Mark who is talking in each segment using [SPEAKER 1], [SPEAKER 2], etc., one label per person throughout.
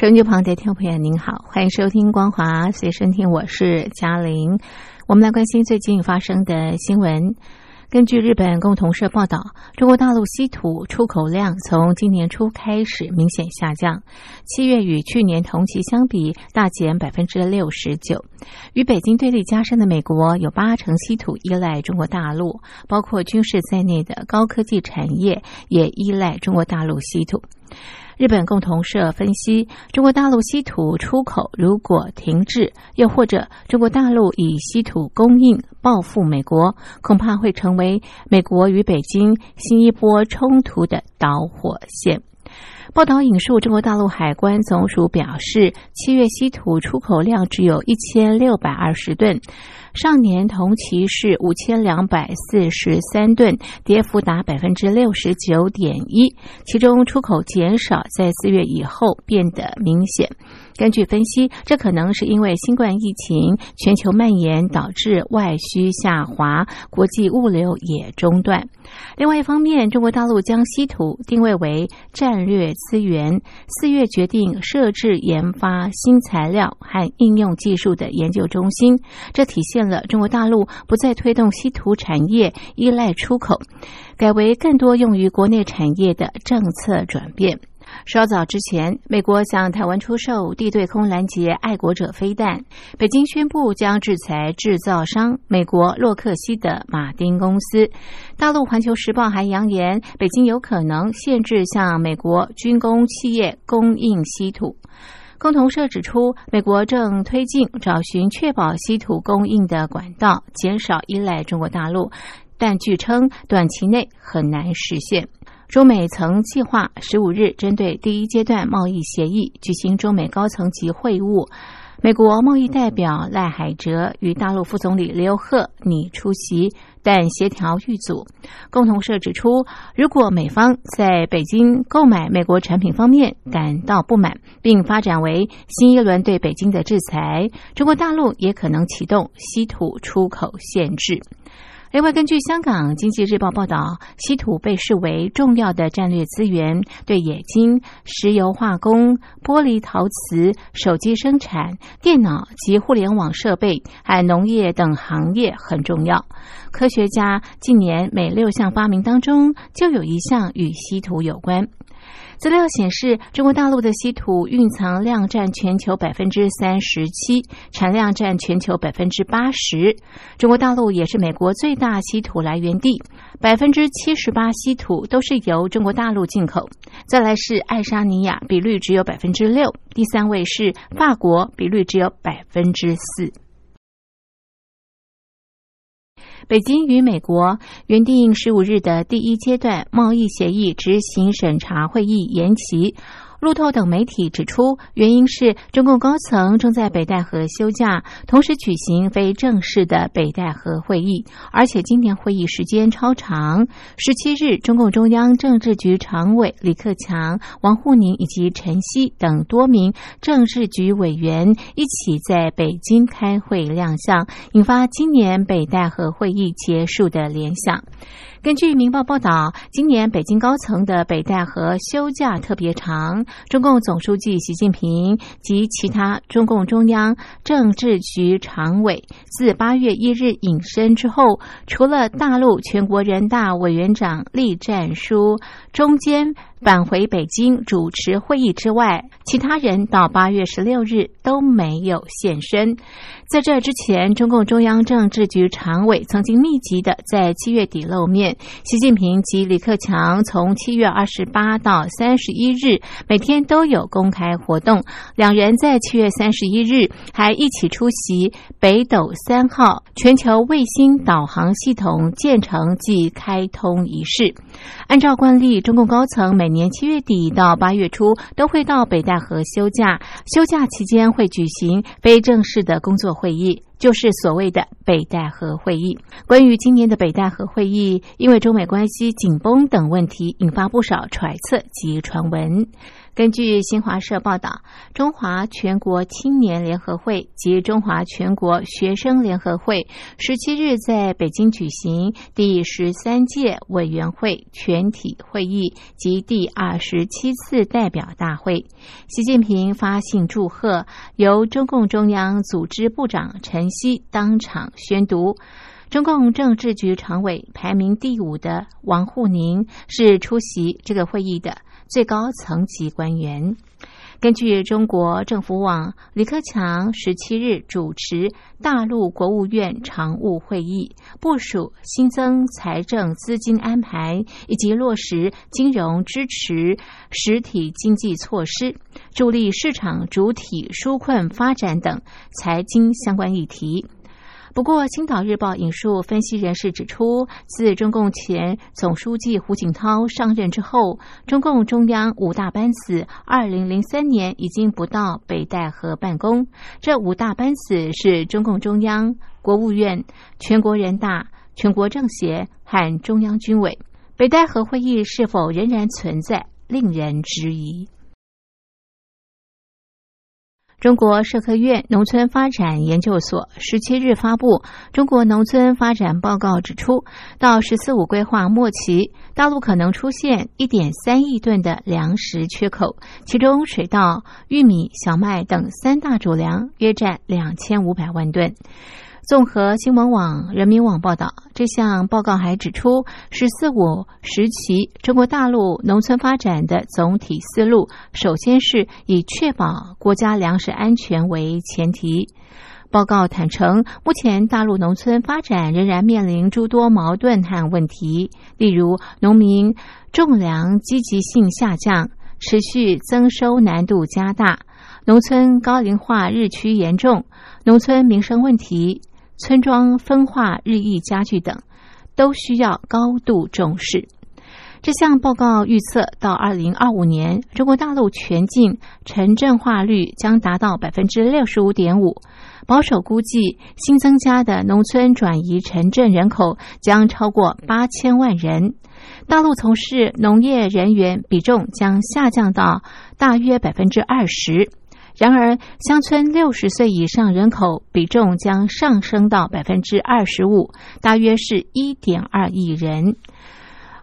[SPEAKER 1] 收音机旁的听众朋友，您好，欢迎收听《光华随身听》，我是嘉玲。我们来关心最近发生的新闻。根据日本共同社报道，中国大陆稀土出口量从今年初开始明显下降，七月与去年同期相比大减百分之六十九。与北京对立加深的美国，有八成稀土依赖中国大陆，包括军事在内的高科技产业也依赖中国大陆稀土。日本共同社分析，中国大陆稀土出口如果停滞，又或者中国大陆以稀土供应报复美国，恐怕会成为美国与北京新一波冲突的导火线。报道引述中国大陆海关总署表示，七月稀土出口量只有一千六百二十吨。上年同期是五千两百四十三吨，跌幅达百分之六十九点一。其中出口减少在四月以后变得明显。根据分析，这可能是因为新冠疫情全球蔓延导致外需下滑，国际物流也中断。另外一方面，中国大陆将稀土定位为战略资源，四月决定设置研发新材料和应用技术的研究中心，这体现现了中国大陆不再推动稀土产业依赖出口，改为更多用于国内产业的政策转变。稍早之前，美国向台湾出售地对空拦截爱国者飞弹，北京宣布将制裁制造商美国洛克希德马丁公司。大陆环球时报还扬言，北京有可能限制向美国军工企业供应稀土。共同社指出，美国正推进找寻确保稀土供应的管道，减少依赖中国大陆，但据称短期内很难实现。中美曾计划十五日针对第一阶段贸易协议举行中美高层级会晤，美国贸易代表赖海哲与大陆副总理刘鹤拟出席，但协调遇阻。共同社指出，如果美方在北京购买美国产品方面感到不满，并发展为新一轮对北京的制裁，中国大陆也可能启动稀土出口限制。另外，根据香港经济日报报道，稀土被视为重要的战略资源，对冶金、石油化工、玻璃陶瓷、手机生产、电脑及互联网设备，还有农业等行业很重要。科学家近年每六项发明当中，就有一项与稀土有关。资料显示，中国大陆的稀土蕴藏量占全球百分之三十七，产量占全球百分之八十。中国大陆也是美国最大稀土来源地，百分之七十八稀土都是由中国大陆进口。再来是爱沙尼亚，比率只有百分之六，第三位是法国，比率只有百分之四。北京与美国原定十五日的第一阶段贸易协议执行审查会议延期。路透等媒体指出，原因是中共高层正在北戴河休假，同时举行非正式的北戴河会议，而且今年会议时间超长。十七日，中共中央政治局常委李克强、王沪宁以及陈希等多名政治局委员一起在北京开会亮相，引发今年北戴河会议结束的联想。根据《明报》报道，今年北京高层的北戴河休假特别长。中共总书记习近平及其他中共中央政治局常委自八月一日隐身之后，除了大陆全国人大委员长栗战书中间。返回北京主持会议之外，其他人到八月十六日都没有现身。在这之前，中共中央政治局常委曾经密集的在七月底露面。习近平及李克强从七月二十八到三十一日，每天都有公开活动。两人在七月三十一日还一起出席北斗三号全球卫星导航系统建成暨开通仪式。按照惯例，中共高层每年七月底到八月初都会到北戴河休假，休假期间会举行非正式的工作会议。就是所谓的北戴河会议。关于今年的北戴河会议，因为中美关系紧绷等问题，引发不少揣测及传闻。根据新华社报道，中华全国青年联合会及中华全国学生联合会十七日在北京举行第十三届委员会全体会议及第二十七次代表大会。习近平发信祝贺，由中共中央组织部长陈希当场宣读。中共政治局常委排名第五的王沪宁是出席这个会议的。最高层级官员。根据中国政府网，李克强十七日主持大陆国务院常务会议，部署新增财政资金安排以及落实金融支持实体经济措施，助力市场主体纾困发展等财经相关议题。不过，《青岛日报》引述分析人士指出，自中共前总书记胡锦涛上任之后，中共中央五大班子二零零三年已经不到北戴河办公。这五大班子是中共中央、国务院、全国人大、全国政协和中央军委。北戴河会议是否仍然存在，令人质疑。中国社科院农村发展研究所十七日发布《中国农村发展报告》，指出，到“十四五”规划末期，大陆可能出现一点三亿吨的粮食缺口，其中水稻、玉米、小麦等三大主粮约占两千五百万吨。综合新闻网、人民网报道，这项报告还指出，“十四五”时期中国大陆农村发展的总体思路，首先是以确保国家粮食安全为前提。报告坦诚，目前大陆农村发展仍然面临诸多矛盾和问题，例如农民种粮积极性下降，持续增收难度加大，农村高龄化日趋严重，农村民生问题。村庄分化日益加剧等，都需要高度重视。这项报告预测，到二零二五年，中国大陆全境城镇化率将达到百分之六十五点五。保守估计，新增加的农村转移城镇人口将超过八千万人。大陆从事农业人员比重将下降到大约百分之二十。然而，乡村六十岁以上人口比重将上升到百分之二十五，大约是一点二亿人。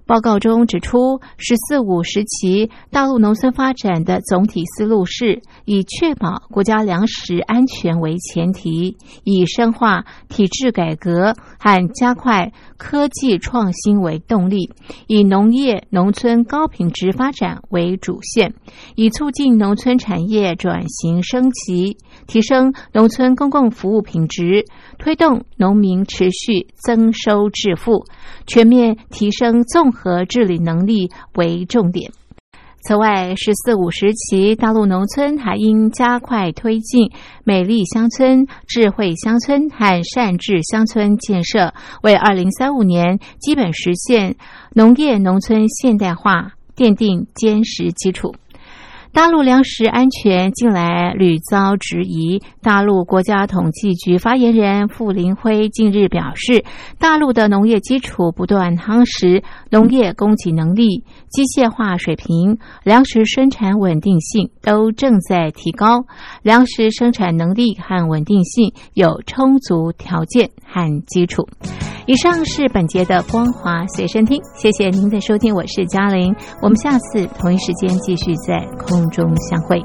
[SPEAKER 1] 报告中指出，“十四五”时期大陆农村发展的总体思路是以确保国家粮食安全为前提，以深化体制改革和加快科技创新为动力，以农业农村高品质发展为主线，以促进农村产业转型升级。提升农村公共服务品质，推动农民持续增收致富，全面提升综合治理能力为重点。此外，“十四五”时期，大陆农村还应加快推进美丽乡村、智慧乡村和善治乡村建设，为二零三五年基本实现农业农村现代化奠定坚实基础。大陆粮食安全近来屡遭质疑。大陆国家统计局发言人傅林辉近日表示，大陆的农业基础不断夯实，农业供给能力、机械化水平、粮食生产稳定性都正在提高，粮食生产能力和稳定性有充足条件和基础。以上是本节的光华随身听，谢谢您的收听，我是嘉玲，我们下次同一时间继续在空中相会。